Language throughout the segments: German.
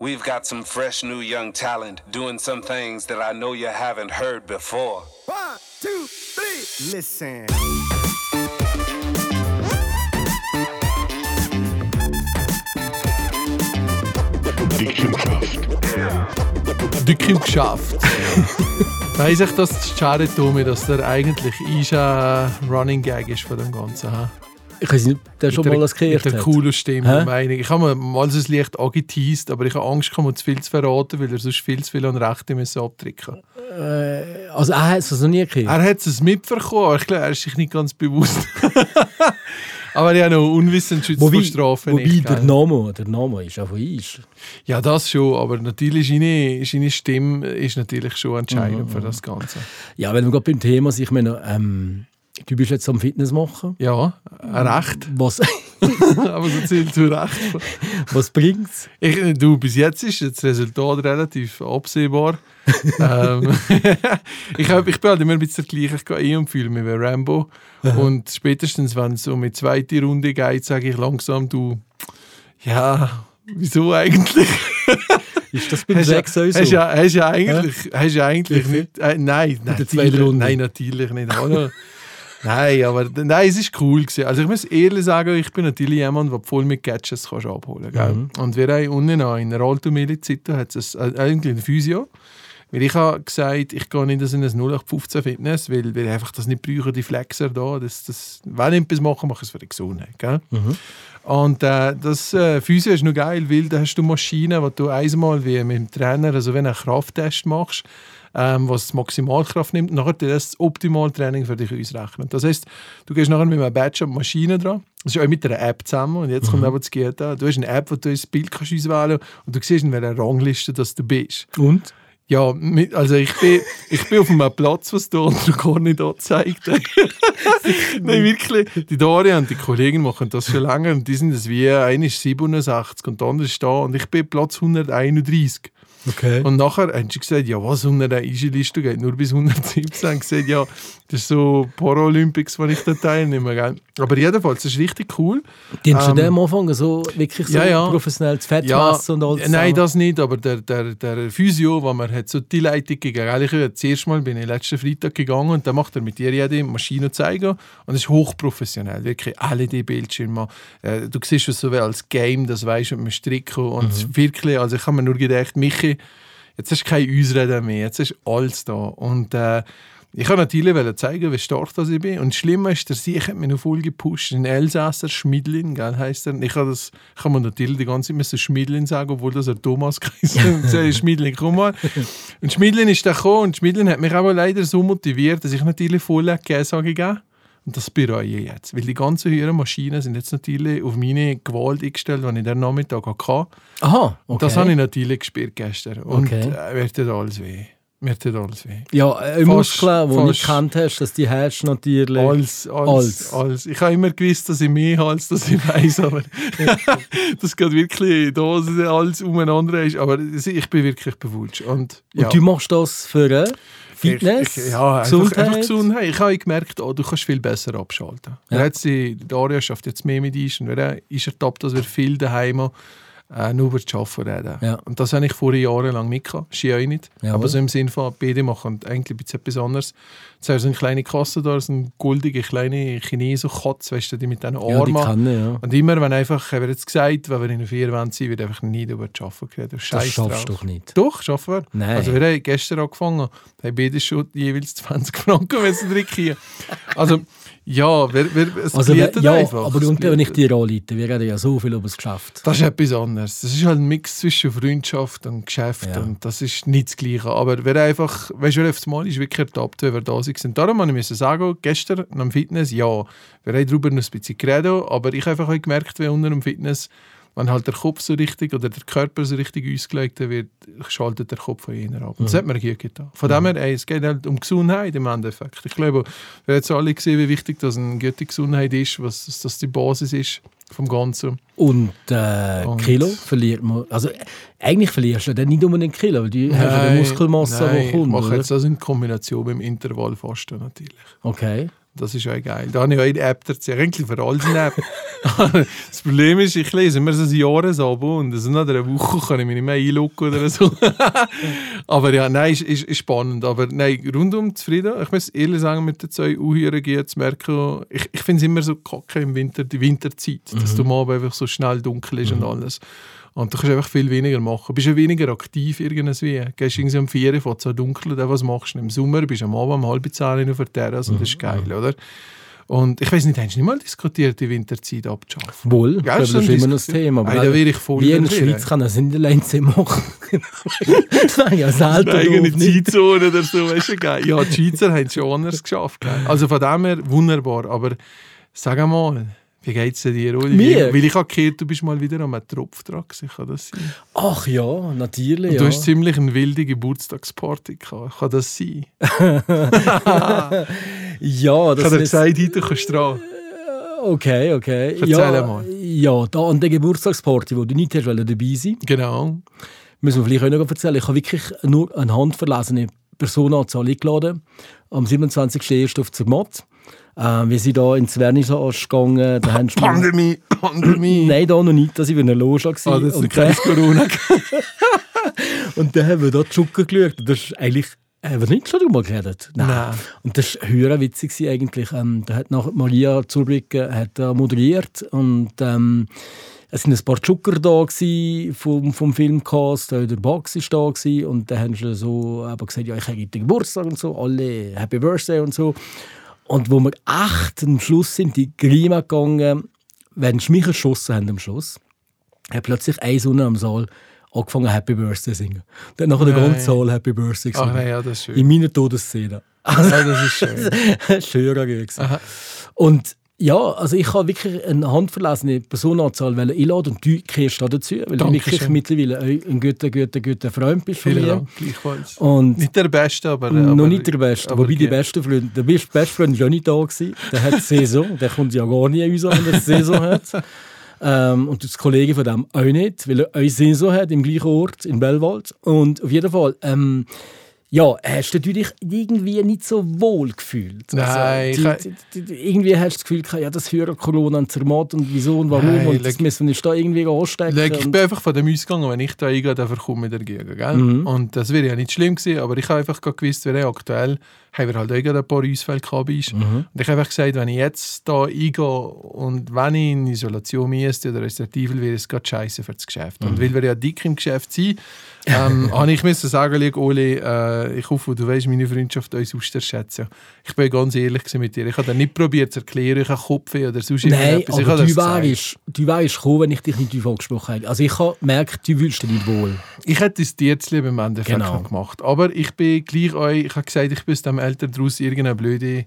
We've got some fresh new young talent doing some things that I know you haven't heard before. One, two, three, listen. Dicke geschafft. Weiss ich, dass Jared Tommy, dass der eigentlich ist ein Running Gag ist von dem Ganzen. Ich weiß nicht, der schon Mit mal der- das gehört Mit der coolen Stimme, und Meinung. Ich habe mal so ein Licht angeteased, aber ich habe Angst, gehabt, zu viel zu verraten, weil er sonst viel zu viel an Rechte müssen abdrücken Also er hat es noch nie gehört. Er hat es mitbekommen, aber ich glaube, er ist sich nicht ganz bewusst. aber ich habe noch unwissend schützt vor Wobei, Strafe wobei nicht. der gell? Name, der Name ist auch von uns. Ja, das schon, aber natürlich seine, seine Stimme ist natürlich schon entscheidend Mhm, für das Ganze. Ja, wenn wir gerade beim Thema sind, ich meine, ähm, du bist jetzt am Fitness machen. Ja, Recht, Was, aber so zählt zu Recht. was bringt's? Ich, du, bis jetzt ist das Resultat relativ absehbar. ähm, ich, hab, ich bin halt immer ein bisschen der gleiche ich gehe eh und fühle mich wie Rambo. Und spätestens, wenn es um die zweite Runde geht, sage ich langsam, du, ja, wieso eigentlich? Ist das beim ja, Sex auch so? hast ja, hast ja eigentlich, hast ja eigentlich nicht. Äh, nein, natürlich-? Nein, natürlich nicht. Nein, aber nein, es ist cool gewesen. Also ich muss ehrlich sagen, ich bin natürlich jemand, der voll mit Gadgets kannst abholen kann. Und wir haben unten noch in der Milizit hat es ein- eigentlich ein Physio. Weil ich habe gesagt, ich gehe nicht in ein 0815 Fitness, weil wir einfach das nicht brauchen, die Flexer da. Das, das, wenn ich etwas mache, mache ich es für die Gesundheit. Gell? Und äh, das äh, Physio ist noch geil, weil da hast du Maschinen, wo du einmal wie mit dem Trainer, also wenn du einen Krafttest machst, ähm, was die Maximalkraft nimmt, nachher dir das optimale Training für dich ausrechnen. Das heißt, du gehst nachher mit einem Badge an die Maschine dran. Das ist auch mit einer App zusammen. Und jetzt kommt aber das GTA. Du hast eine App, wo du das Bild kannst auswählen kannst und du siehst, in welcher Rangliste dass du bist. Und? Ja, also ich bin, ich bin auf einem Platz, was der andere gar nicht angezeigt hat. Nein, wirklich. Die Daria und die Kollegen machen das schon lange und die sind das wie, einer ist 67 und der andere ist da und ich bin Platz 131. Okay. Und nachher haben sie gesagt, ja was, 101 Liste geht nur bis 117. Und gesagt, ja, das ist so Paralympics, wo ich da teilnehme. Gell? Aber jedenfalls, das ist richtig cool. Die haben schon Ähm, dem angefangen, so wirklich so ja, ja. professionell zu Fett Ja, und alles. nein, das nicht, aber der, der, der Physio, wo man hat so die Leitung gegeben ich das erste Mal bin ich letzten Freitag gegangen und dann macht er mit dir jede Maschine zeigen und es ist hochprofessionell, wirklich LED-Bildschirme. Äh, du siehst es so wie als Game, das weißt du, mit dem Stricken und wirklich, also ich habe mir nur gedacht, Michi, jetzt hast du keine Ausrede mehr, jetzt ist alles da und äh, ich wollte natürlich zeigen, wie stark das ich bin. Und das Schlimme ist, der Sieg hat mich noch voll gepusht. Ein Elsasser, Schmidlin, gell, heisst er. Ich habe das, habe mir natürlich die ganze Zeit Schmidlin sagen, obwohl das ein Thomas geheißen hat. Und Schmidlin, komm mal. Und Schmidlin ist dann gekommen und Schmidlin hat mich aber leider so motiviert, dass ich natürlich voll Käse gegeben und das bereue ich jetzt. Weil die ganzen höheren Maschinen sind jetzt natürlich auf meine Gewalt eingestellt, die ich den Nachmittag hatte. Aha, okay. Und das habe ich natürlich gespürt gestern. Und Okay. äh, mir tut alles weh. Mir tut alles weh. Ja, äh, Muskeln, die du nicht gekannt hast, dass die hast natürlich. Alles, alles, Alles. alles. Ich habe immer gewusst, dass ich mehr habe, als dass ich weiß, aber das geht wirklich da, dass alles umeinander ist. Aber ich bin wirklich bewusst. Und, ja. Und du machst das für äh, Fitness, Ich, ja, einfach, Gesundheit. einfach Gesundheit. Ich habe gemerkt, oh, du kannst viel besser abschalten. Ja. Jetzt, die Daria schafft jetzt mehr mit uns und er ist ertappt, dass wir viel daheim äh, nur über das Arbeiten reden. Ja. Und das habe ich vorher jahrelang mitgehabt. Ski auch nicht. Jawohl. Aber so im Sinne von, beide machen eigentlich ein bisschen etwas anderes. Jetzt hast du eine kleine Kasse da, so eine goldige kleine Chinesen Katze, weißt du, die mit diesen Ja, die Armen. kann ich, ja. und immer, wenn einfach, haben wir jetzt gesagt, wenn wir in der Vier wollen sein, wird einfach nie über das Arbeiten geredet. Das Scheiß schaffst du doch nicht. Doch, schaffen wir. Nein. Also wir haben gestern angefangen, haben beide schon jeweils 20 Franken müssen drücken. Also ja, wir, wir, es Also, ja, einfach. aber und wenn ich dir anleite, wir reden ja so viel über das Geschäft. Das ist etwas anderes. Das ist halt ein Mix zwischen Freundschaft und Geschäft Ja. und das ist nicht das Gleiche. Aber wer einfach, weißt du, wer das Mal ist wirklich ertappt, wenn wir da sind. Darum muss ich sagen, gestern am Fitness, ja, wir haben darüber noch ein bisschen geredet, aber ich habe einfach gemerkt, wie unter dem Fitness, wenn halt der Kopf so richtig oder der Körper so richtig ausgelegt wird, schaltet der Kopf von jener ab. Und das hat mir gut getan. Von dem her, ey, es geht halt um Gesundheit im Endeffekt. Ich glaube, wir haben jetzt alle gesehen, wie wichtig das eine gute Gesundheit ist, was dass das die Basis ist vom Ganzen. Und, äh, Und- Kilo verliert man. Also, eigentlich verlierst du dann nicht unbedingt Kilo, weil du hast ja die Muskelmasse, nein, die kommt. Ich mache jetzt das in Kombination mit dem Intervallfasten natürlich. Okay. Das ist auch geil. Da habe ich auch eine App dazu. Eigentlich für alles eine App. das Problem ist, ich lese immer so ein Jahresabo und also nach einer Woche kann ich mich nicht mehr einloggen oder so. aber ja, nein, ist, ist, ist spannend. Aber nein, rundum zufrieden. Ich muss ehrlich sagen, mit den zwei Uhren geht zu merken, ich, ich finde es immer so kacke im Winter, die Winterzeit, dass du mal einfach so schnell dunkel ist und alles. Und du kannst einfach viel weniger machen. Du bist ja weniger aktiv irgendwie. Du gehst irgendwie um 4 Uhr, fängt so dunkel, dann was machst du? Im Sommer bist du am Abend um halb zehn auf der Terrasse und das ist geil, oder? Und ich weiß nicht, hast du nicht mal diskutiert, die Winterzeit abzuschaffen? Wohl, glaube, das ist immer noch das. Thema. Nein, da wäre ich voll Wie in der. Schweiz kann das in der Leinze machen. Nein, ja, selten. Eine eigene. Zeitzone oder so, weißt du, geil. Ja, die Schweizer haben es schon anders geschafft. Gell? Also von dem her wunderbar. Aber sag einmal, wie geht es dir, Uli? Mir? Weil ich habe gehört, du bist mal wieder am Tropf dran. Kann das sein? Ach ja, natürlich. Und Ja. du hast ziemlich eine wilde Geburtstagsparty gehabt. Kann das sein? ja, Ich das habe dir ist gesagt, heute kannst du dran. Okay, okay. Erzähl ja, mal. Ja, da an der Geburtstagsparty, wo du nicht hast dabei sein Genau. müssen wir vielleicht auch noch erzählen. Ich habe wirklich nur eine handverlesene Personenanzahl eingeladen. Am 27.01. auf Zermatt. Äh, wir sind da ins Vernissage gegangen. Da haben Pandemie, Pandemie. Nein, da noch nicht. Das war in einer Loge. Ah, das ist und, kein Corona. und dann haben wir da die Schucke geschaut. Das ist eigentlich... Haben wir nicht schon darüber geredet? Nein. Und das war höher witzig eigentlich. Ähm, da hat nachher Maria Zurbrügge hat, äh, moderiert und ähm, es waren ein paar Zucker da vom, vom Filmcast, der Box war da und dann haben sie so gesagt, ja, ich habe heute Geburtstag und so, alle Happy Birthday und so. Und wo wir echt am Schluss sind, die Grima gegangen, wenn sie mich erschossen haben am Schluss, hat plötzlich eine Sonne am Saal angefangen Happy Birthday zu singen. Dann nachher der ganze Saal Happy Birthday Ach gesungen. nein, ja, das ist schön. In meiner Todesszene. Ja, das ist schön. Schöner gewesen. Aha. Und ja, also ich habe wirklich eine handverlesene Personenanzahl wollen einladen und du gehörst da dazu, weil du wirklich Dankeschön. mittlerweile ein guter, guter, guter Freund bist von Vielen mir. Dank, gleichfalls. Und Nicht der Beste, aber... noch aber nicht der Beste, aber wobei die besten Freunde, der beste Freund war ja nicht da gewesen. Der hat Saison, der kommt ja gar nie uns an, wenn er Saison hat. Ähm, und das Kollege von dem auch nicht, weil er eine Saison hat im gleichen Ort, in Bellwald. Und auf jeden Fall, ähm, ja, hast du dich irgendwie nicht so wohl gefühlt. Nein, also, die, die, die, irgendwie hast du das Gefühl, gehabt, ja, das hören Corona und Zermatt und wieso und warum Nein, und das müssen wir uns da irgendwie anstecken. Leg, ich bin einfach von dem ausgegangen, wenn ich da eingehe, dann verkomme ich dagegen. Gell? Mhm. Und das wäre ja nicht schlimm gewesen, aber ich habe einfach gewusst, wer aktuell haben wir halt auch ein paar Ausfälle gehabt. Mhm. Und ich habe einfach gesagt, wenn ich jetzt da eingehe und wenn ich in Isolation müsste oder Restriktivel, wäre es gerade scheiße für das Geschäft. Mhm. Und weil wir ja dick im Geschäft sind, ähm, habe ich müssen sagen, schau, Oli, äh, ich hoffe, du weißt meine Freundschaft uns auszuschätzen. Ich bin ganz ehrlich mit dir. Ich habe nicht probiert zu erklären, ich habe Kopfweh oder sonst Nein, irgendetwas. Aber habe du wärst, du wärst gekommen, wenn ich dich nicht angesprochen hätte. Also ich habe gemerkt, du fühlst dich nicht wohl. Ich hätte es dir zu lieb im Endeffekt Genau. gemacht. Aber ich bin gleich euch, ich habe gesagt, ich bin aus dem Eltern daraus irgendeine blöde,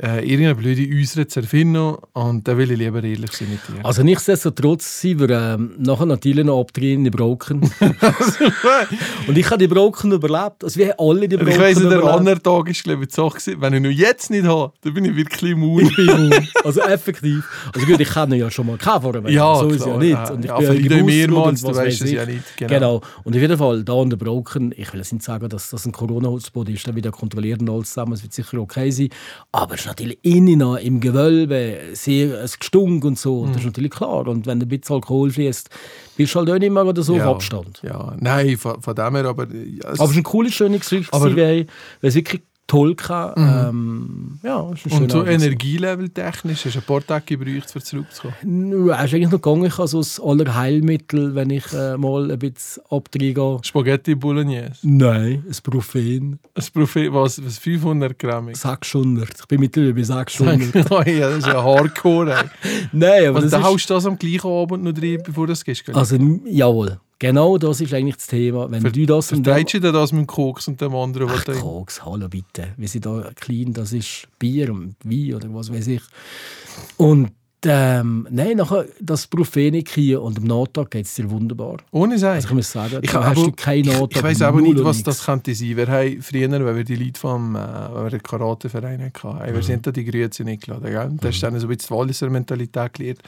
äh, irgendeine blöde Äußere zu erfinden und da will ich lieber ehrlich sein mit dir. Also nichtsdestotrotz sind wir ähm, nachher natürlich noch abdrehen in Broken. und ich habe die Broken überlebt. Also wir haben alle die Broken ich weiss, der überlebt. andere Tag ist glaube ich die Sache, gewesen, wenn ich nur jetzt nicht habe, dann bin ich wirklich immun. Ich bin immun. Also effektiv. Also gut, ich kenne ja schon mal keinen vorher. Ja, so ist ja nicht. ja. Und ich Ja, bin ja geboostert mehrmals, du weißt weiß es ja ich. nicht, genau. Genau. Und auf jeden Fall, da an der Broken, ich will jetzt nicht sagen, dass das ein Corona-Hotspot ist, dann wieder kontrolliert und alles zusammen, es wird sicher okay sein. Aber ist natürlich innen noch im Gewölbe sehr es gestunk und so. Mhm. das ist natürlich klar. Und wenn ein bisschen Alkohol fließt, bist du halt auch nicht mehr oder so Ja. auf Abstand. Ja, nein, von, von dem her, aber... Es- Aber es ist ein cooles, schönes Gesicht, weil es wirklich toll war. Ähm, ja, es und so schöner Abend. Energielevel technisch, hast du ein paar Tage gebraucht, um zurückzukommen. Ja, ist eigentlich noch gegangen. Ich habe so das Allerheilmittel, wenn ich äh, mal ein bisschen abdrehe. Spaghetti Bolognese. Nein, ein Profen. Ein Prophet, was, was 500 Gramm? 600. Ich bin mittlerweile bei 600. oh, ja, das ist ja Hardcore. Nein, aber Also, das dann ist... haust du das am gleichen Abend noch rein, bevor du das gehst. Also, jawohl. Genau das ist eigentlich das Thema. Wenn du das Vertreibst du dir das mit dem Koks und dem anderen? Ach, was Koks, hallo bitte. Wir sind da klein, das ist Bier und Wein oder was weiß ich. Und ähm, nein, nachher das Prophenik hier und am Nachtag geht es dir wunderbar. Ohne sein. Also ich muss sagen, Ich, hast du keinen ich, Nachtag. ich weiß aber nicht, was das könnte sein. Wir haben früher, wenn wir die Leute vom äh, Karateverein hatten, wir Mhm. sind da die Grüezi eingeladen. Gell? Da ist dann so ein bisschen die Walliser Mentalität gelernt.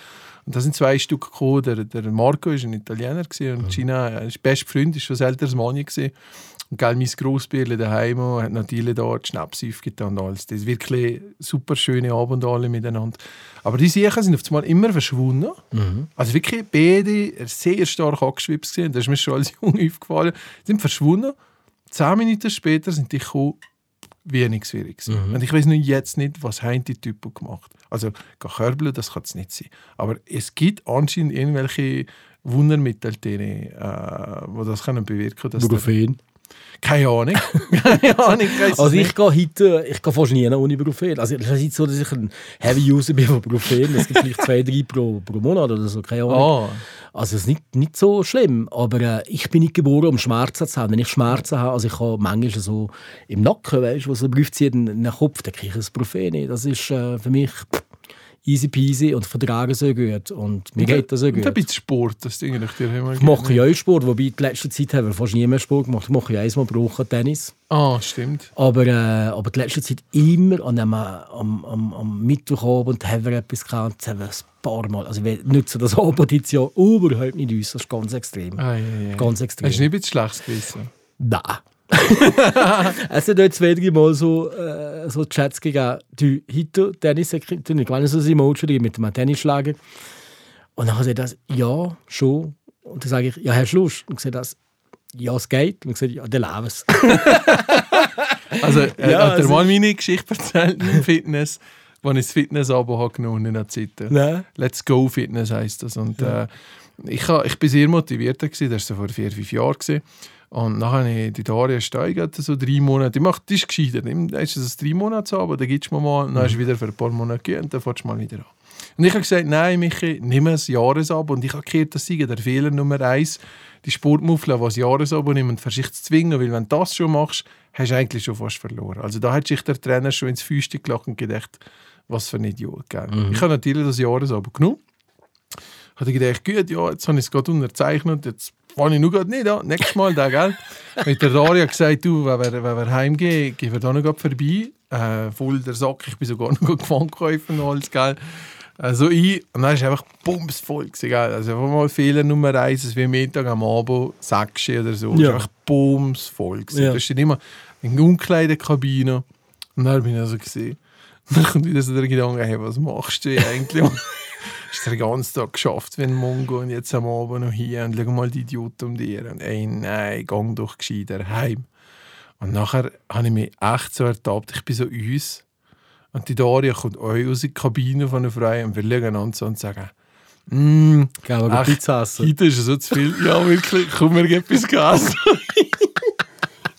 Und da sind zwei Stück gekommen. Der, der Marco war ein Italiener gewesen, Mhm. und Gina, äh, ist beste Freund, ist schon älteres Mann gewesen. Und gell, mein Grossbärle daheim hat natürlich da die Schnäpse aufgetan und alles. Das ist wirklich super schöne Abende alle miteinander. Aber die Sachen sind auf einmal immer verschwunden. Also wirklich beide sehr stark angeschwipst gewesen. Das ist mir schon als Junge aufgefallen. Die sind verschwunden. Zehn Minuten später sind die gekommen, wie nichts wäre gewesen. Und ich weiß nur jetzt nicht, was haben die Typen gemacht. Also, körbeln, das kann es nicht sein. Aber es gibt anscheinend irgendwelche Wundermittel, die, äh, die das können bewirken können. Ibuprofen. Keine Ahnung. Keine Ahnung. Also ich nicht. gehe heute, ich gehe fast nie ohne Ibuprofen. Also es ist nicht so, dass ich ein Heavy User bin von Ibuprofen. Es gibt vielleicht zwei, drei pro, pro Monat oder so, keine Ahnung. Ah, Also es ist nicht, nicht so schlimm, aber äh, ich bin nicht geboren, um Schmerzen zu haben. Wenn ich Schmerzen habe, also ich habe manchmal so im Nacken, weißt, wo so Luft zieht in den Kopf, dann kriege ich ein Ibuprofen. Das ist äh, für mich pff, easy peasy und vertragen so gut und mir geht das so Und gut. ein bisschen Sport, das Ding ich dir immer Ich mache ja auch Sport, wobei in letzter Zeit haben wir fast nie mehr Sport gemacht. Ich mache ja einmal pro Woche Tennis. Ah, stimmt. Aber, äh, aber die letzte Zeit immer an einem, am, am, am Mittwochabend haben wir etwas gehabt, haben wir ein paar Mal. Also wir nutzen das Abend jetzt ja überhaupt nicht aus, das ist ganz extrem. Ah, ja, ja. Ganz Hast extrem. du nicht ein bisschen schlechtes Gewissen? Nein. Es dort zwei, drei Mal so, äh, so Chats gegeben, du, heute Tennis, ich meine so ein Emoji mit einem Tennisschläger. Und dann hat er das, ja, schon. Und dann sage ich, ja, du Lust? Und sagt das, ja, es geht. Und ich sage, ja, dann lebe es. Also, äh, Ja, hat er es mal meine Geschichte erzählt im Fitness, wo ich das Fitness-Abo habe genommen in der Zeit. Nein. Let's Go Fitness heisst das. Und, äh, ich, ich bin sehr motiviert, gewesen, das war so vor vier, fünf Jahren. Gewesen. Und dann habe ich die Daria steigert, so drei Monate. Ich mache, das ist gescheiter. Da ist es drei Monate aber dann gibst du mir mal, dann hast du wieder für ein paar Monate und dann fährst du mal wieder an. Und ich habe gesagt, nein, Michi, nimm ein Jahresabo. Und ich habe gehört, das sei der Fehler Nummer eins, die Sportmuffel, die ein Jahresabo nehmen und versuchen zu zwingen, weil wenn du das schon machst, hast du eigentlich schon fast verloren. Also da hat sich der Trainer schon ins Füßchen gelacht und gedacht, was für ein Idiot. Gell? Ich habe natürlich das Jahresabo genommen. Hatte gedacht, gut, ja, jetzt habe ich es gerade unterzeichnet, jetzt fange ich nur gerade nicht an, nächstes Mal da, gell? Mit der Daria gesagt, du, wenn wir, wenn wir heimgehen, gehen wir da noch vorbei. Äh, voll der Sack, ich bin sogar noch gefangen kaufen und alles, gell? Also ich, und dann war es einfach bumsvoll, gewesen, gell? Also einfach mal Fehler Nummer eins, es wie Mittag am Abend, sechs oder so, es Ja. war einfach bumsvoll. gewesen. Ja. Da steht immer in der Umkleidekabine und dann bin ich also gesehen. Und dann kommt wieder so der Gedanke, hey, was machst du eigentlich? hast du den ganzen Tag geschafft wie ein Mongo und jetzt am Abend noch hier und schau mal die Idioten um dir. Und ey, nein, gang doch gescheiter heim. Und nachher habe ich mich echt so ertappt, ich bin so uns. Und die Daria kommt auch aus der Kabine von der Frau und wir schauen einander so und sagen, «Mm, Gehen wir Pizza essen. heute ist so zu viel. Ja, wirklich, komm, wir gehen etwas Gas.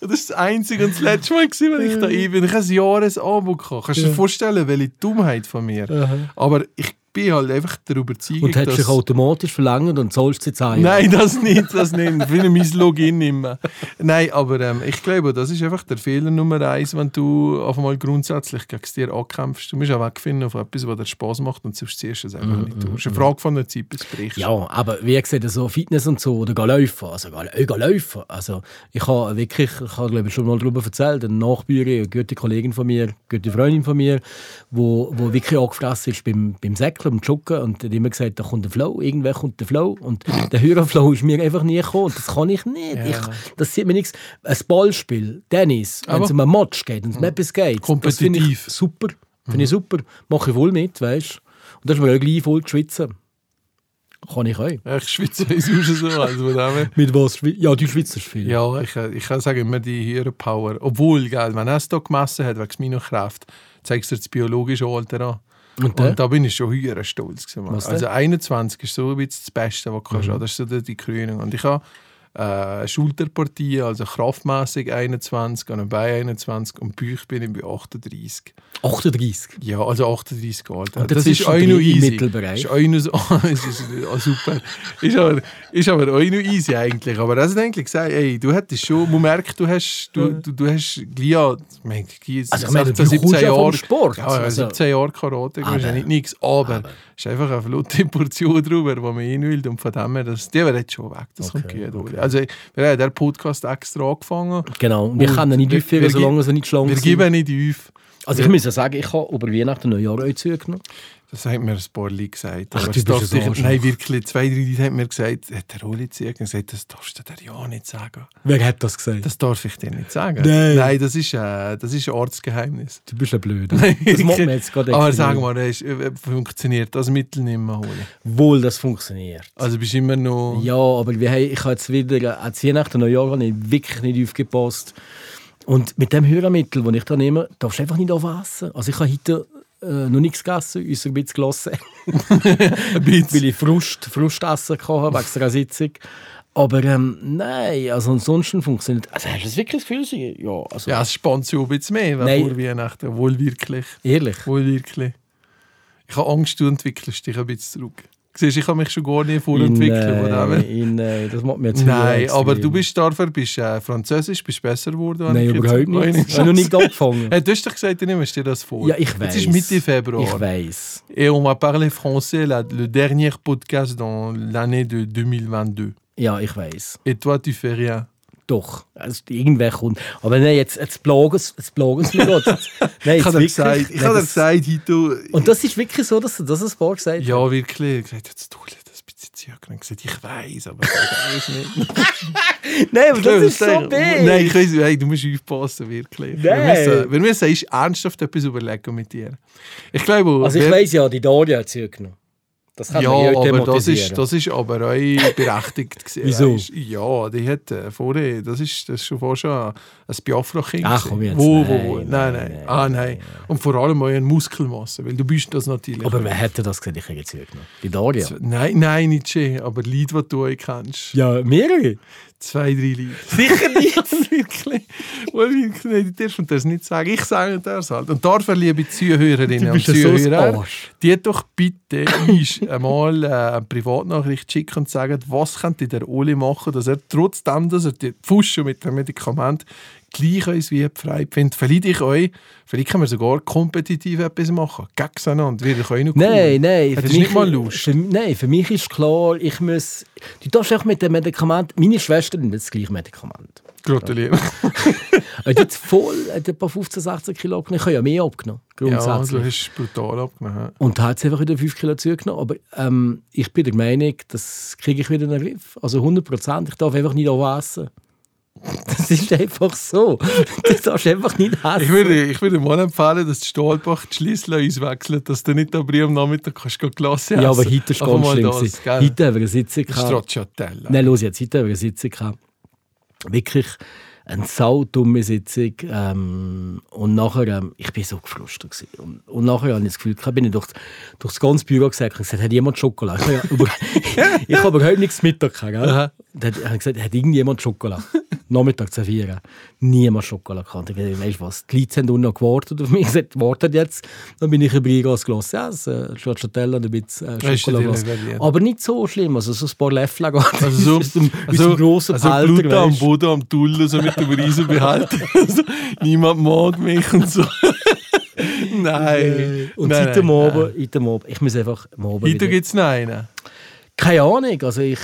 das war das einzige und das letzte Mal, gewesen, wenn ich da bin. Ich habe ein Jahresabo gehabt. Kannst du dir vorstellen, welche Dummheit von mir? Aber ich bin halt einfach der Überzeugung, Und hättest dich automatisch verlängert und zahlst sie zahlen. Nein, das nicht, das nicht. Ich will mein Login immer. Nein, aber ähm, ich glaube, das ist einfach der Fehler Nummer eins, wenn du auf einmal grundsätzlich gegen dir ankämpfst. Du musst auch wegfinden auf etwas, was dir Spaß macht und sonst ziehst du es einfach nicht durch. Es ist eine Frage von der Zeit, bis du brichst. Ja, aber wie gesagt, so Fitness und so, oder gehen laufen, also gehen, äh, gehen laufen. Also ich habe wirklich, ich habe glaube ich schon mal darüber erzählt, eine Nachbüre, eine gute Kollegin von mir, eine gute Freundin von mir, wo, wo wirklich angefressen ist beim, beim Säckeln, beim Joggen und hat immer gesagt, da kommt der Flow, irgendwann kommt der Flow und der höhere Flow ist mir einfach nie gekommen und das kann ich nicht. Ich, das sieht mir nichts. Ein Ballspiel, Tennis, wenn es um einen Match geht und um etwas geht, das finde Kompetitiv. ich super. Finde ich super. Mache ich wohl mit, weißt du. Und da ist mir auch gleich voll geschwitzt. Kann ich auch. Ich schwitze es schon so. Also her- Mit was? Ja, du schwitzt viel. ja, ich, ich kann sagen, immer die höhere Power. Obwohl, gell, wenn er es da gemessen hat, wegen meiner Kraft, zeigst du dir das biologische Alter an. Und? Und da bin ich schon höher stolz. Gewesen? Mhm. also 21 ist so ein bisschen das Beste, was du kannst. Das ist so die, die Krönung. Und ich habe äh, Schulterpartie, also kraftmäßig 21, an den Beinen 21 und Bauch bin ich bei 38. 38. Ja, also 38 Alter. Und das ist auch noch easy. Mittelbereich. Ist auch noch es ist oh, super. Ist aber, ist aber auch noch easy eigentlich. Aber das denke ich gesagt, ey, du hättest schon, man merkt, du hast, du, du, du hast gleich, ich meine, gleich Also, ich meine, 16, du kommst ja vom Sport. Ja, Also- 17 Jahre Karate, das ist ja Aber- nicht nichts. Aber es ist einfach eine flotte Portion drüber, die man hin will. Und von dem her, das, die wäre jetzt schon weg. Das kommt Okay, gut. Oder? Also, wir haben den Podcast extra angefangen. Genau. Und wir Und können nicht wir- aufhören, wir solange sie nicht Wir sind. geben nicht auf. Also ich muss ja sagen, ich habe über Weihnachten ein Jahr auch zugenommen. Das hat mir ein paar Leute gesagt. Ach, du es bist sicher- Arschloch. Nein, wirklich. Zwei, drei Leute haben mir gesagt, hat der Uli zu gesagt, das darfst du dir ja nicht sagen. Wer hat das gesagt? Das darf ich dir nicht sagen. Nein. Nein das, ist, äh, das ist ein Ortsgeheimnis. du bist ein blöd. Das macht mir jetzt gerade Aber sag mal, das ist, äh, funktioniert das Mittel nicht mehr holen? Wohl, das funktioniert. Also bist du immer noch... Ja, aber wir ich habe jetzt wieder, an Weihnachten und Neujahr ich wirklich nicht aufgepasst. Und mit dem Hörermittel, das ich da nehme, darfst du einfach nicht aufessen. Also ich habe heute äh, noch nichts gegessen, außer ein bisschen gelassen. ein bisschen. weil ich Frust, Frustessen hatte wegen einer Sitzung. Aber ähm, nein, also ansonsten funktioniert Also hast du das wirklich das Gefühl? Sie- Ja, also Ja, es spannt sich ein bisschen mehr Nein. vor Weihnachten. Wohl wirklich. ehrlich. Wohl wirklich. Ich habe Angst, du entwickelst dich ein bisschen zurück. Siehst, ich habe mich schon gar nicht vorentwickelt. von dem äh, her. in, äh, das macht mir jetzt Nein, aber du bist dafür, bist äh, Französisch, bist besser geworden. Nein, überhaupt nicht. Ich habe noch nicht angefangen. Hey, du hast doch gesagt, du nimmst dir das vor. Ja, ich weiß. Jetzt ist Mitte Februar. Ich weiß. Et on va parler français, là, le dernier podcast dans l'année de 2022. Ja, ich weiß. Et toi, tu fais rien. Doch. Also, irgendwer kommt. Aber nein, jetzt, jetzt plagen sie jetzt plagen sie mich gerade. Nein, Ich habe gesagt, ich Nein, habe gesagt, Hito... Und das ist wirklich so, dass du das ein paar gesagt hast? Ja, wirklich. Ich habe gesagt, jetzt tu das ein bisschen zurück. Und gesagt, ich weiß, aber ich weiß nicht. Nein, aber das ist so Nein, big. ich weiss, hey, du musst aufpassen, wirklich. Wir Nein. müssen, wir ist ernsthaft etwas überlegen mit dir. Ich glaube, Also ich wer- weiss ja, die Daria hat zurückgenommen. Das kann ja, man ja aber das ist, das ist aber auch berechtigt. gewesen, Wieso? weisst. Ja, die hat äh, vorher, das ist, das ist schon fast schon ein Biafra-Kind. Ach, komm jetzt, Wo, nein, wo, wo? nein, Nein, nein. nein, Ah, nein. Und vor allem auch eine Muskelmasse, weil du bist das natürlich. aber wer hätte das gesagt, ich hätte zurückgenommen? Die Daria? Nein, nein, nicht schön, aber Leute, die du kennst. Ja, mehrere. Zwei, drei Leute. Sicher nicht. wirklich. Well, wirklich nicht. Darfst mir das nicht sagen. Ich sage das halt. Und dafür, liebe Zuhörerinnen Du und so Zuhörer, Arsch. die doch bitte einmal äh, eine Privatnachricht schicken und sagen, was könnte der Oli machen, dass er trotzdem, dass er die Pfuschen mit dem Medikament gleich uns wie frei findet. Vielleicht ich euch, vielleicht können wir sogar kompetitiv etwas machen. Gegeneinander. Wäre doch auch noch cool. Nein, nein. Hättest du nicht mal Lust? Für, nein, für mich ist klar, ich muss... Du darfst auch mit dem Medikament... Meine Schwester nimmt das gleiche Medikament. Gratuliere. Er hat jetzt voll hat etwa 15, 16 Kilo abgenommen. Ich habe ja mehr abgenommen, Ja, grundsätzlich. du hast brutal abgenommen. Und hat jetzt einfach wieder 5 Kilo zugenommen. Aber ähm, ich bin der Meinung, das kriege ich wieder in den Griff. Also 100 Prozent. Ich darf einfach nicht essen. Das ist einfach so. Du darfst einfach nicht essen. Ich würde, ich würde mal empfehlen, dass die Stahlbach die Schlüssel auswechseln, dass du nicht am am Nachmittag kannst du Glas essen ja, aber heute ist ganz schlimm. das, gell? Heute haben wir eine Sitzung gehabt. Stracciatella. Nein, los jetzt, heute haben wir eine Sitzung gehabt. Wirklich eine saudumme Sitzung. Ähm, und nachher, ähm, ich bin so gefrustet. Gewesen. Und, und nachher habe ich das Gefühl, gehabt, bin ich durch, durch das ganze Büro gesagt und gesagt, hat jemand Schokolade? Ich, habe über, ich habe überhaupt nichts Mittag gehabt. Gell? Dann habe ich gesagt, hat irgendjemand Schokolade? Nachmittag zu vieren. Niemand Schokolade gehabt. Ich dachte, weißt du was, die Leute haben unten noch gewartet auf mich. Ich gesagt, wartet jetzt. Dann bin ich ein Glas essen, äh, Stracciatella und ein bisschen äh, Schokolade. Aber nicht so schlimm, also so ein paar Löffel geht. Also so, aus dem, aus also, dem grossen also Behälter, Blut am. Boden, am Tullen, so mit dem Riesenbehälter. also, niemand mag mich und so. nein. Und nein, nein, Morgen, heute Morgen, ich muss einfach am Abend Heute gibt es noch einen. Keine Ahnung, also ich,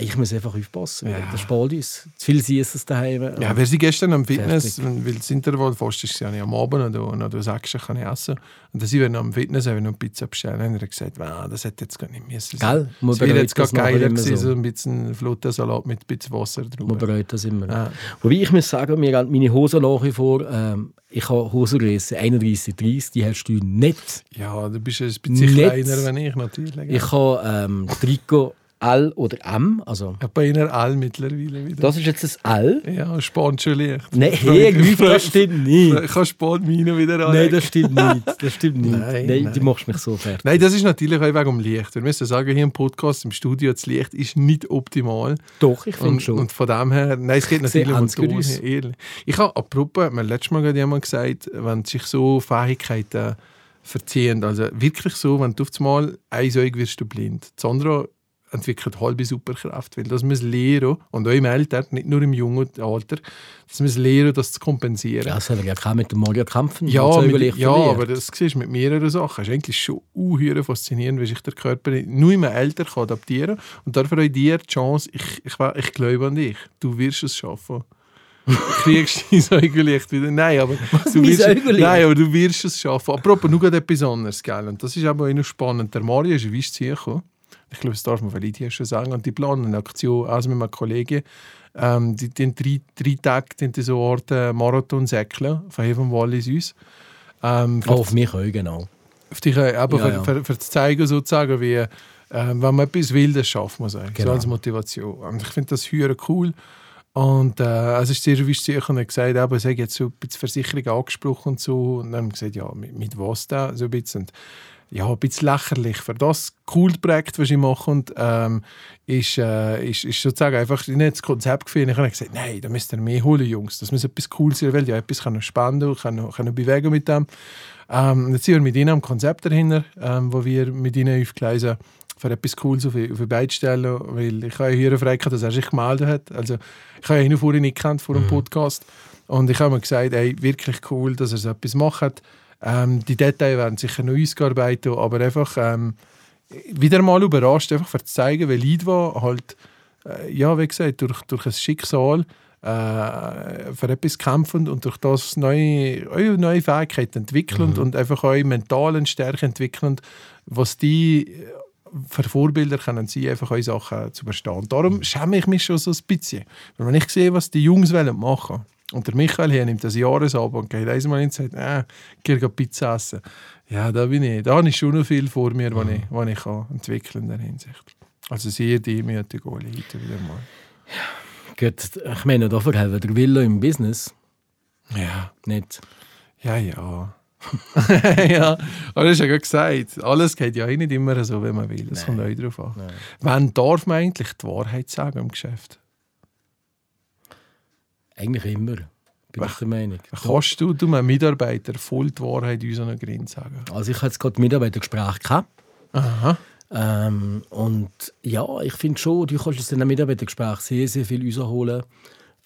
ich muss einfach aufpassen, weil das spart uns. Zu viel Süßes daheim. Ja, wir sind gestern am Fitness, Fertig. weil das Intervall fast ist, ja am Abend oder, du sagst, ich kann ich essen. Und dann sind wir noch am Fitness, haben wir noch Pizza bestellt. Und er hat gesagt, wow, das hätte jetzt gar nicht müssen. Gell? Man Es wäre jetzt gar das geiler gewesen, so. so ein bisschen Flottensalat mit ein bisschen Wasser Man drüber. bereut das immer. Ja. Wobei ich muss sagen, mir haben meine Hosen nach wie vor, ähm, ich habe Hosengröße 31, 30, die hast du nicht. Ja, du bist ein bisschen Nicht. kleiner als ich natürlich. ja. Ich habe ähm, Trikot L oder M, also Ich habe einer all mittlerweile wieder. das ist jetzt ein L. ja, spannt schon leicht. Nein, hey, das stimmt nicht. Ich kann spannt meine wieder Nein, anlegen. das stimmt nicht. Das stimmt nicht. Nein, Nein, nein. du machst mich so fertig. Nein, das ist natürlich auch wegen dem Licht. Wir müssen sagen, hier im Podcast, im Studio, das Licht ist nicht optimal. Doch, ich finde schon. und von dem her, nein, es geht natürlich um aus. ehrlich. Ich habe, apropos, mir letztes Mal gerade jemand gesagt, wenn sich so Fähigkeiten verziehen, also wirklich so, wenn du auf einmal einsäugig wirst, du blind. Sandra entwickelt halbe Superkraft, weil das muss lernen, und auch im Alter, nicht nur im jungen Alter, das muss lernen, das zu kompensieren. ja, das haben wir ja keinen mit dem Mario kämpfen. Ja, so mit, ja aber das siehst du mit mehreren Sachen. Es ist eigentlich schon unhöher faszinierend, wie sich der Körper nur im Alter kann adaptieren kann. Und dafür auch dir die Chance, ich, ich, ich glaube an dich, du wirst es schaffen. kriegst du dein Säugerlicht wieder. Nein, aber du wirst, nein, aber du wirst es schaffen. Apropos, nur etwas anderes, gell? Und das ist aber auch noch spannend. Der Mario ist zu gekommen. Ich glaube, das darf man vielleicht hier schon sagen. Und die planen eine Aktion, also mit meinem Kollegen, ähm, die, die drei, drei Tage die so Art äh, Marathon säckeln, von hier vom Wallis uns. Ähm, Oh, auf mich auch, genau. auf dich, aber Ja, für, ja. Für, für zu zeigen, sozusagen, wie, äh, wenn man etwas will, das schafft man es eigentlich. Genau. So als Motivation. Und ich finde das höher cool. Und äh, also es ist sehr wichtig und er hat gesagt, aber es hat jetzt so ein bisschen Versicherung angesprochen und so. Und dann haben wir gesagt, ja, mit, mit was da? So ein bisschen. Und, ja, ein bisschen lächerlich. Für das cool Projekt, was ich mache, und, ähm, ist, äh, ist, ist sozusagen einfach nicht das Konzept gefunden. Ich habe gesagt, nein, da müsst ihr mehr holen, Jungs. Das muss etwas cool sein, weil ja etwas kann noch spenden und kann noch, kann bewegen mit dem. Ähm, jetzt sind wir mit ihnen am Konzept dahinter, ähm, wo wir mit ihnen aufgleisen für etwas Cooles auf, auf die Beine stellen, weil ich habe ja hier gefragt, dass er sich gemeldet hat. Also ich habe ihn vorher nicht gekannt vor dem Podcast und ich habe mir gesagt, ey, wirklich cool, dass er so etwas macht. Ähm, die Details werden sicher noch ausgearbeitet, aber einfach ähm, wieder mal überrascht, einfach für zu zeigen, wie Lidwa halt, äh, ja, wie gesagt, durch, durch ein Schicksal äh, für etwas kämpfen und durch das neue, eure neue Fähigkeiten entwickeln und einfach eure mentalen Stärke entwickeln, was die äh, für Vorbilder können sie einfach eure Sachen zu verstehen. Darum schäme ich mich schon so ein bisschen. Wenn ich sehe, was die Jungs wollen machen und der Michael hier nimmt das Jahresab und geht einmal hin und sagt, äh, geh geh Pizza essen. Ja, da bin ich. Da habe ich schon noch viel vor mir, was ich, was ich kann entwickeln in der Hinsicht. Also sehr demütig, Oli, heute wieder mal. Gut, ich meine, dafür haben wir den Wille im Business Ja, nicht. ja, ja. ja, aber das ist ja gerade gesagt. Alles geht ja eh nicht immer so, wie man will. Das kommt auch drauf an. Nein. Wann darf man eigentlich die Wahrheit sagen im Geschäft? Eigentlich immer, bin ich der Meinung. Kannst du, du einem Mitarbeiter voll die Wahrheit in unseren Grin sagen? Also ich hatte jetzt gerade Mitarbeitergespräche gehabt. Aha. Ähm, und ja, ich finde schon, du kannst aus einem Mitarbeitergespräch sehr, sehr viel rausholen.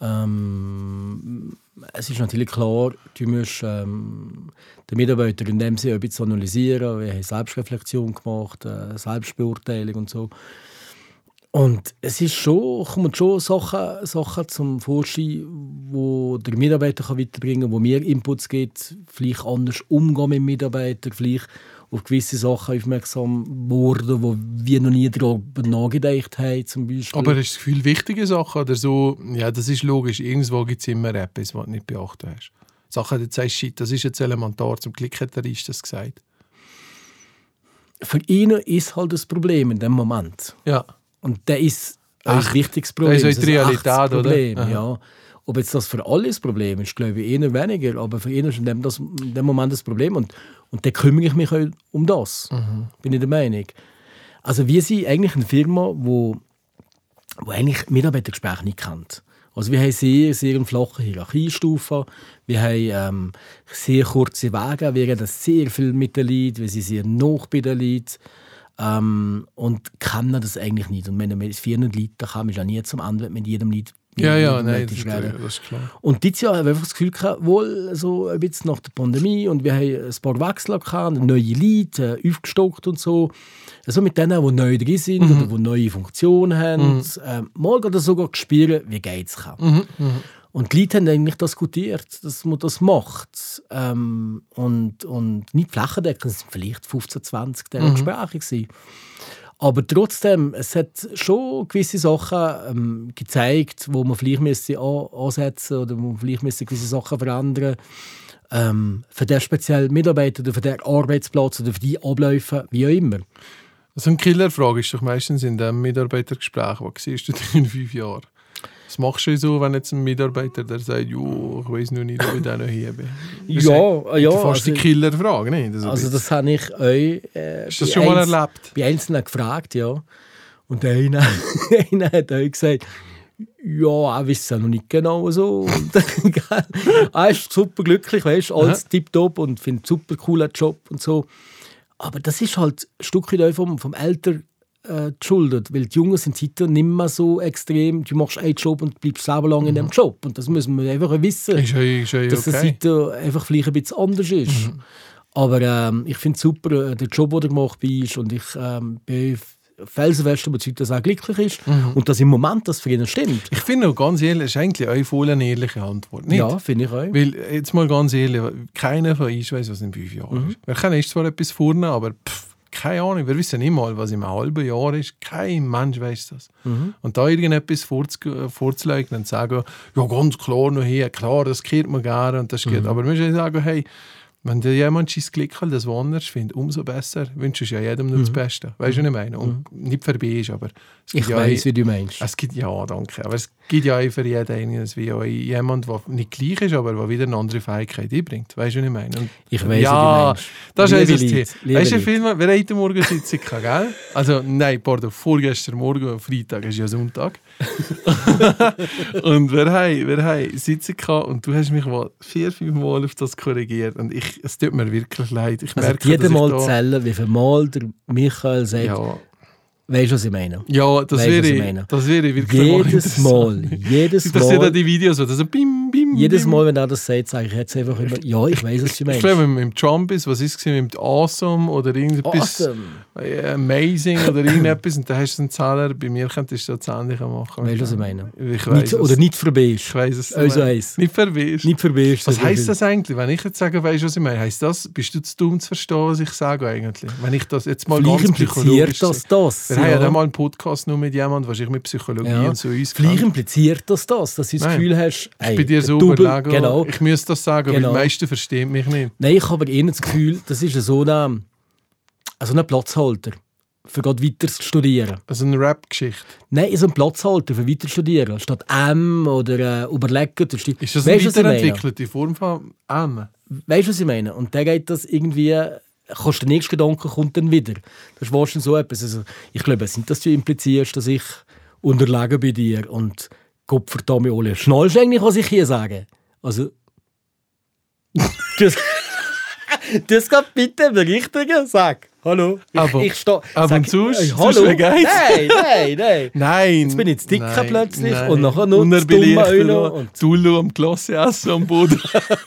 Ähm, es ist natürlich klar, du musst ähm, den Mitarbeiter in dem Sinne ein bisschen analysieren. Wir haben Selbstreflexion gemacht, äh, Selbstbeurteilung und so. Und es ist schon, kommen schon Sachen, Sachen zum Vorschein, wo der Mitarbeiter kann weiterbringen kann, wo mir Inputs gibt, vielleicht anders umgehen mit dem Mitarbeiter, vielleicht auf gewisse Sachen aufmerksam worden, wo wir noch nie darüber nachgedacht haben, zum Beispiel. Aber hast du das Gefühl, wichtige Sachen oder so, ja, das ist logisch, irgendwo gibt es immer etwas, was du nicht beachtet hast. Sachen, die du sagst, shit, das ist jetzt elementar, zum Glück hat der Rist das gesagt. Für ihn ist halt das Problem in dem Moment. Ja. Und der ist ein Echt? wichtiges Problem. Das ist ein die Realität, oder? Problem, Aha. ja. Ob jetzt das für alle das Problem ist, glaube ich eher weniger. Aber für ihn ist in dem, das, in dem Moment das Problem. Und, und dann kümmere ich mich auch um das. Mhm. Bin ich der Meinung. Also wir sind eigentlich eine Firma, wo, wo eigentlich Mitarbeitergespräche nicht kennt. Also wir haben sehr, sehr eine flache Hierarchiestufe. Wir haben ähm, sehr kurze Wege. Wir reden sehr viel mit den Leuten. Wir sind sehr nah bei den Leuten. Ähm, und kennen das eigentlich nicht. Und wenn du mit 400 Leuten da kommst, ja nie zum Ende mit jedem Lied. Ja, ja, nein, das ist, klar, das ist klar. Und dieses Jahr haben wir einfach das Gefühl gehabt, wohl so ein bisschen nach der Pandemie und wir haben ein paar Wechsel gehabt, neue Leute, äh, aufgestockt und so. Also mit denen, die neu drin sind oder die neue Funktionen haben. Äh, mal gerade sogar spüren, wie geht es Und die Leute haben eigentlich diskutiert, dass man das macht. Ähm, und, und nicht flächendeckend, es waren vielleicht 15, 20 dieser Gespräche. Gewesen. Aber trotzdem, es hat schon gewisse Sachen ähm, gezeigt, wo man vielleicht müsste an ansetzen oder wo man vielleicht müsste gewisse Sachen verändern ähm, für den speziellen Mitarbeiter oder für den Arbeitsplatz oder für die Abläufe, wie auch immer. Also eine Killerfrage ist doch meistens in dem Mitarbeitergespräch, was du in fünf Jahren? Was machst du so, wenn jetzt ein Mitarbeiter der sagt, jo, ich weiß noch nicht, ob ich den noch hier bin? Das ist Ja, ja. fast die Also, Killerfrage, nicht? Also, also das habe ich euch äh, Hast du das bei schon mal erlebt? bei Einzelnen gefragt, ja. Und einer, einer hat euch gesagt, ja, er weiß es noch nicht genau so. Und, er ist super glücklich, weißt du, alles tipptopp und findet einen super coolen Job und so. Aber das ist halt ein Stück weit auch vom, vom Alter äh, geschuldet, weil die Jungen sind heute nicht mehr so extrem, du machst einen Job und bleibst selber lang in dem Job. Und das müssen wir einfach wissen Ist ist ja dass es okay. heute einfach vielleicht ein bisschen anders ist. Aber ähm, ich finde es super, äh, den Job, den du gemacht hast. Und ich ähm, bin felsenfest überzeugt, dass er glücklich ist Mhm. und dass im Moment das für ihn stimmt. Ich finde auch ganz ehrlich, ist eigentlich eine voll eine ehrliche Antwort. Nicht? Ja, finde ich auch. Weil, jetzt mal ganz ehrlich, keiner von uns weiß, was in fünf Jahren Mhm. ist. Wir kennen zwar etwas vorne, aber pff, keine Ahnung. Wir wissen nicht mal, was im halben Jahr ist. Kein Mensch weiß das. Mhm. Und da irgendetwas vorzu- vorzulegen und zu sagen, ja, ganz klar noch hier, klar, das kehrt man gerne und das Mhm. geht. Aber wir müssen sagen, hey, wenn dir jemand sein Glück hat, das woanders findet, umso besser. Wünschst du ja jedem nur das Beste. Weißt du, was ich meine? Und nicht vorbei ist, aber es Mhm. ich ja weiß, wie du meinst. es gibt, ja, danke. Aber es gibt ja für jeden einen, wie auch jemand, der nicht gleich ist, aber der wieder eine andere Fähigkeit einbringt. Weißt du, was ich meine? Und Ich weiss, ja, wie du meinst. das ist Liebe das Thema. Leute, Weißt du, Leute. mal, wir hatten morgen Sitzung, gehabt, gell? Also, nein, pardon, vorgestern Morgen, Freitag ist ja Sonntag. und wir haben, wir haben Sitzung gehabt und du hast mich vier, fünf Mal auf das korrigiert. Und ich, es tut mir wirklich leid. Ich Also merke, jedes Mal zählen, wie viel Mal der Michael sagt, ja, weißt du, was ich meine? ja, das Weißt wäre ich ich, das wäre ich wirklich Jedes. Mal, jedes Das sind ja Mal, die Videos, das so bim, bim, jedes bim. Mal, wenn er das sagt, sage ich jetzt einfach immer, ja, ich weiß, was du Ich meinst. glaube, mit dem Trump ist, was ist es mit dem Awesome oder irgendetwas Awesome. Amazing oder irgendetwas und dann hast du einen Zahler. Bei mir könntest du das ähnliche machen. Weißt du, was ich meine? Ich Nicht, es. oder nicht vorbei ist. Ich weiß es. Also nicht. eins. Nicht verwirrst. Nicht vorbei ist. Was heisst das eigentlich? Wenn ich jetzt sage, weißt du, was ich meine? Heißt das, bist du zu dumm zu verstehen, was ich sage eigentlich? Wenn ich das jetzt mal Vielleicht ganz psychologisch das das. Wir haben ja dann mal einen Podcast nur mit jemandem, wahrscheinlich mit Psychologie Ja. und so uns Vielleicht impliziert das das, dass du das Nein. Gefühl hast, Ich bin dir so überlegen, Genau. ich müsste das sagen, weil Genau. die meisten verstehen mich nicht. Nein, ich habe eher das Gefühl, das ist so ein, so ein Platzhalter, für gerade weiter zu studieren. Also eine Rap-Geschichte. Nein, so ein Platzhalter für weiter zu studieren. Statt M oder äh, überlegen. Ist das Weißt eine was ich meine? weiterentwickelte Form von M? Weißt du, was ich meine? Und dann geht das irgendwie, kannst der nächste Gedanke kommt dann wieder. Das ist wahrscheinlich so etwas. Also, ich glaube, es sind, dass du implizierst, dass ich unterlegen bei dir und Gott verdammt alle. Schnallst du eigentlich, was ich hier sage? Also, das, das geht bitte berichtigen, sag. Hallo. Ich, Aber- ich steh, aber sag, sonst? äh, Sonst hallo. geil. Nein, nein, nein. Nein! Jetzt bin ich zu dicker nein, plötzlich nein. und nachher er Dumme und- Tullu am Klasse essen am Boden.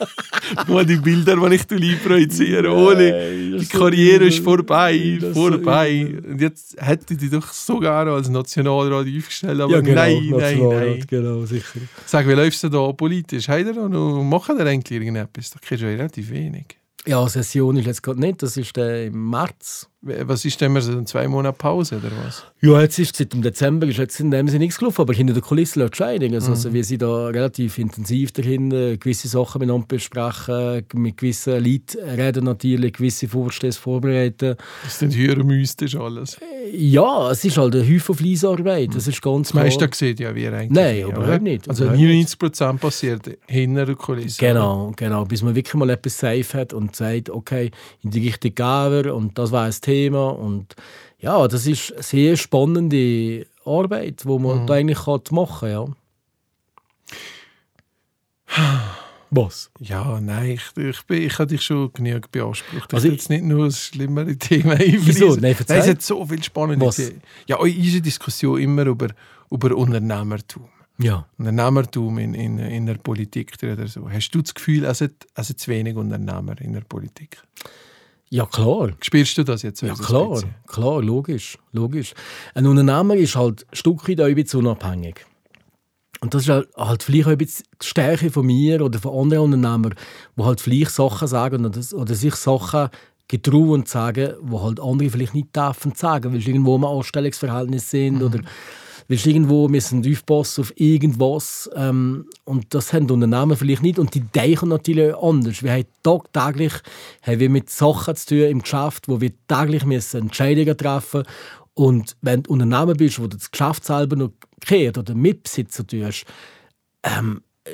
Nur die Bilder, die ich dir projiziere. Ohne. Die so Karriere ist vorbei. Ist so vorbei. Und jetzt hätte ich dich doch sogar als Nationalrat aufgestellt. Aber Ja, genau. nein, nein, nein. Genau, sicher. Sag, wie läufst du da politisch? Habt ihr noch, machen ihr eigentlich irgendetwas? Da kriegst du ja relativ wenig. Ja, Session ist jetzt gerade nicht, das ist äh, im März. Was ist denn, wir so zwei Monate Pause oder was? Ja, jetzt ist seit dem Dezember ist jetzt in dem Sinne nichts gelaufen, aber hinter der Kulisse läuft schon einiges. Mhm. Also wir sind da relativ intensiv dahinter, gewisse Sachen miteinander besprechen, mit gewissen Leuten reden natürlich, gewisse Vorstöße vorbereiten. Das nicht höher mystisch alles. Ja, es ist halt ein Häufchen Fleissarbeit, das ist ganz Das meiste klar. sieht ja wie eigentlich. Nein, nicht, überhaupt oder? nicht, Also überhaupt 99% passiert hinter der Kulisse. Genau, genau. Bis man wirklich mal etwas safe hat und sagt, okay, in die Richtung gehen wir und das war ein Thema. Und ja, das ist eine sehr spannende Arbeit, die man Mhm. da eigentlich kann machen kann. Ja. Was? Ja, nein, ich, ich, bin, ich habe dich schon genug beansprucht. Also ich will jetzt nicht nur das schlimmere Thema. Wieso? Nein, erzähl. es hat so viel spannende Was? Themen. Ja, unsere Diskussion immer über, über Unternehmertum. Ja. Unternehmertum in, in, in der Politik oder so. Hast du das Gefühl, es hat, es hat zu wenig Unternehmer in der Politik? Ja, klar. Spürst du das jetzt? Ja, klar, bisschen? klar, logisch, logisch. Ein Unternehmer ist halt ein Stück weit auch ein bisschen unabhängig. Und das ist halt- halt vielleicht auch ein bisschen die Stärke von mir oder von anderen Unternehmern, die halt vielleicht Sachen sagen oder, oder sich Sachen getrauen und sagen, wo halt andere vielleicht nicht dürfen sagen, weil sie irgendwo im Anstellungsverhältnis sind oder sie irgendwo müssen aufpassen auf irgendwas ähm, und das haben die Unternehmen vielleicht nicht und die denken natürlich anders. Wir haben tagtäglich haben wir mit Sachen zu tun im Geschäft, wo wir täglich müssen Entscheidungen treffen und wenn du Unternehmen bist, wo du das Geschäft selber noch kehrt oder Mitbesitzer tust, ähm, äh,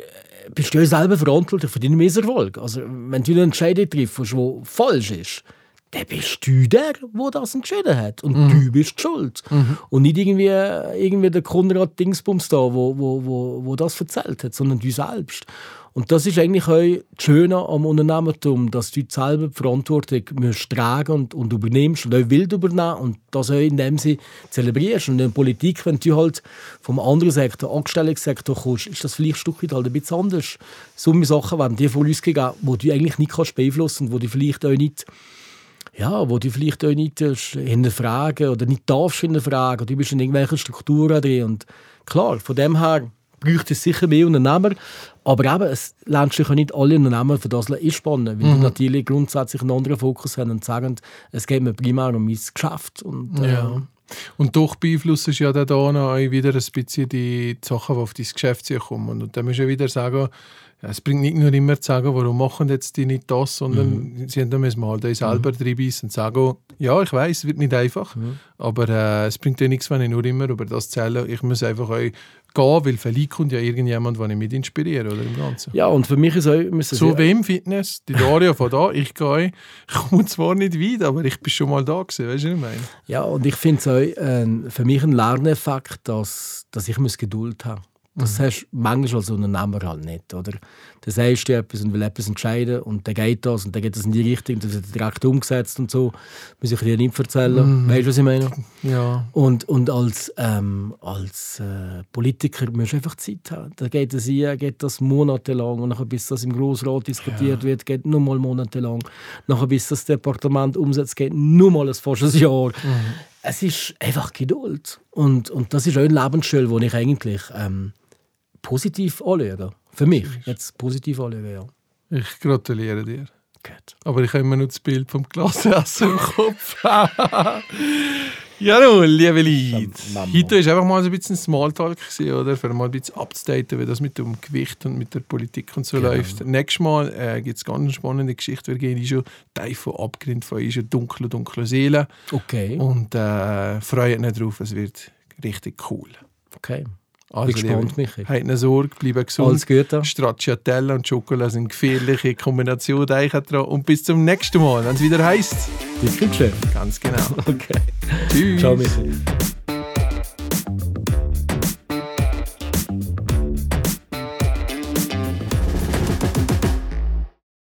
bist du ja selber verantwortlich für deinen Misserfolg. Also wenn du eine Entscheidung triffst, die falsch ist, dann bist du der, der das entschieden hat. Und du bist schuld. Und nicht irgendwie, irgendwie der Konrad Dingsbums da, wo, wo, wo, wo das erzählt hat, sondern du selbst. Und das ist eigentlich auch das Schöne am Unternehmertum, dass du selber die Verantwortung musst tragen und, und übernimmst und auch wild übernehmen und das auch in dem Sinne zelebrierst. Und in der Politik, wenn du halt vom anderen Sektor, Angestellungssektor kommst, ist das vielleicht ein Stück weit halt ein bisschen anders. So Sachen werden dir von uns gegeben, die du eigentlich nicht kannst beeinflussen und die du vielleicht auch nicht ja, wo du vielleicht auch nicht äh, hinterfragen oder nicht darfst hinterfragen. Du bist in irgendwelchen Strukturen drin. Und klar, von dem her bräuchte es sicher mehr Unternehmer. Aber eben, es lernst dich ja nicht alle Unternehmer für das einspannen, weil Mhm. die natürlich grundsätzlich einen anderen Fokus haben und sagen, es geht mir primär um mein Geschäft. Und, äh, Ja. Und doch beeinflusst es ja dann da noch auch wieder ein bisschen die Sachen, die auf dein Geschäft kommen. Und dann musst du ja wieder sagen, es bringt nicht nur immer zu sagen, warum machen jetzt die nicht das, sondern sie haben dann müssen mal da selber mhm. reinbeissen und sagen, ja, ich weiß, es wird nicht einfach, aber äh, es bringt ja nichts, wenn ich nur immer über das zähle. Ich muss einfach auch gehen, weil vielleicht kommt ja irgendjemand, den ich mit inspiriere oder im Ganzen. ja, und für mich ist auch... müssen So wie im Fitness, die Daria von da, ich gehe, ich komme zwar nicht weit, aber ich bin schon mal da gewesen, weißt du, was ich meine? Ja, und ich finde es auch äh, für mich ein Lerneffekt, dass, dass ich muss Geduld haben Das hast du manchmal als Unternehmer halt nicht. Oder? Du sagst dir etwas und will etwas entscheiden und dann geht das und dann geht das in die Richtung, das wird direkt umgesetzt und so. Muss ich dir nicht erzählen. Weißt du, was ich meine? Ja. Und, und als, ähm, als äh, Politiker musst du einfach Zeit haben. Da geht es hier, geht das monatelang und nachher, bis das im Grossrat diskutiert wird, geht nur mal monatelang. Nachher, bis das Departement umsetzt, geht nur mal ein ein Jahr. Es ist einfach Geduld. Und, und das ist auch ein Lebensstil, den ich eigentlich ähm, positiv anschaue. Für mich jetzt positiv anschaue, ja. Ich gratuliere dir. Gut. Aber ich habe immer noch das Bild vom Glasessen im Kopf. ja, nun, liebe Leute. Heute war einfach mal so ein bisschen Smalltalk, oder? Für mal ein bisschen abzudaten, wie das mit dem Gewicht und mit der Politik und so Genau. läuft. Nächstes Mal äh, gibt es ganz eine spannende Geschichte. Wir gehen in schon von Abgrund von ist dunkle, dunkle Seele. Okay. Und äh, freuen euch drauf, es wird richtig cool. okay. Also, Bin gespannt, Michi. Habt eine Sorge, bleibt gesund. Alles Gute. Stracciatella und Schokolade sind gefährliche Kombination. Und bis zum nächsten Mal, wenn es wieder heißt. Bis zum Geschäft. Ganz genau. Okay. Tschüss. Ciao, Michi.